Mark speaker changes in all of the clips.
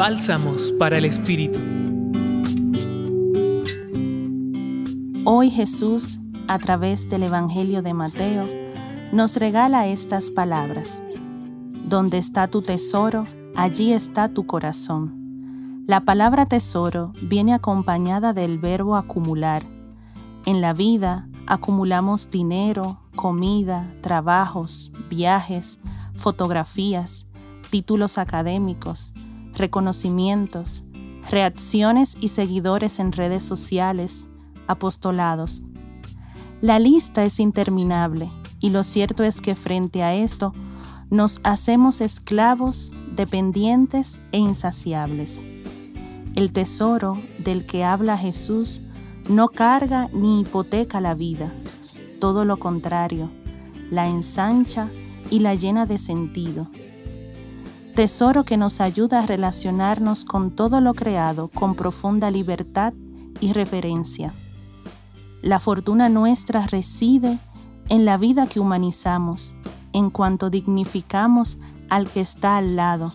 Speaker 1: Bálsamos para el Espíritu.
Speaker 2: Hoy Jesús, a través del Evangelio de Mateo, nos regala estas palabras. Donde está tu tesoro, allí está tu corazón. La palabra tesoro viene acompañada del verbo acumular. En la vida acumulamos dinero, comida, trabajos, viajes, fotografías, títulos académicos, reconocimientos, reacciones y seguidores en redes sociales, apostolados. La lista es interminable y lo cierto es que frente a esto nos hacemos esclavos, dependientes e insaciables. El tesoro del que habla Jesús no carga ni hipoteca la vida, todo lo contrario, la ensancha y la llena de sentido. Tesoro que nos ayuda a relacionarnos con todo lo creado con profunda libertad y reverencia. La fortuna nuestra reside en la vida que humanizamos, en cuanto dignificamos al que está al lado,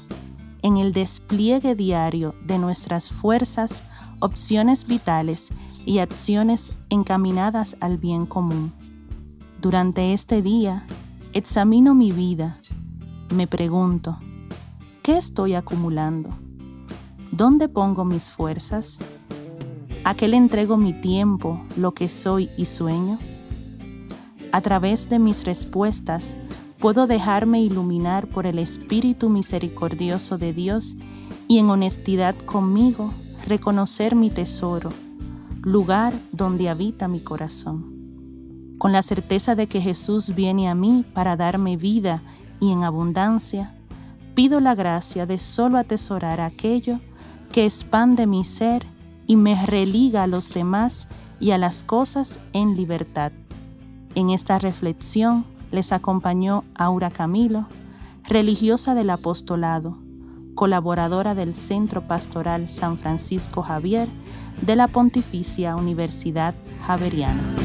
Speaker 2: en el despliegue diario de nuestras fuerzas, opciones vitales y acciones encaminadas al bien común. Durante este día, examino mi vida, me pregunto, ¿qué estoy acumulando? ¿Dónde pongo mis fuerzas? ¿A qué le entrego mi tiempo, lo que soy y sueño? A través de mis respuestas, puedo dejarme iluminar por el Espíritu misericordioso de Dios y en honestidad conmigo reconocer mi tesoro, lugar donde habita mi corazón. Con la certeza de que Jesús viene a mí para darme vida y en abundancia, pido la gracia de solo atesorar aquello que expande mi ser y me religa a los demás y a las cosas en libertad. En esta reflexión les acompañó Aura Camilo, religiosa del apostolado, colaboradora del Centro Pastoral San Francisco Javier de la Pontificia Universidad Javeriana.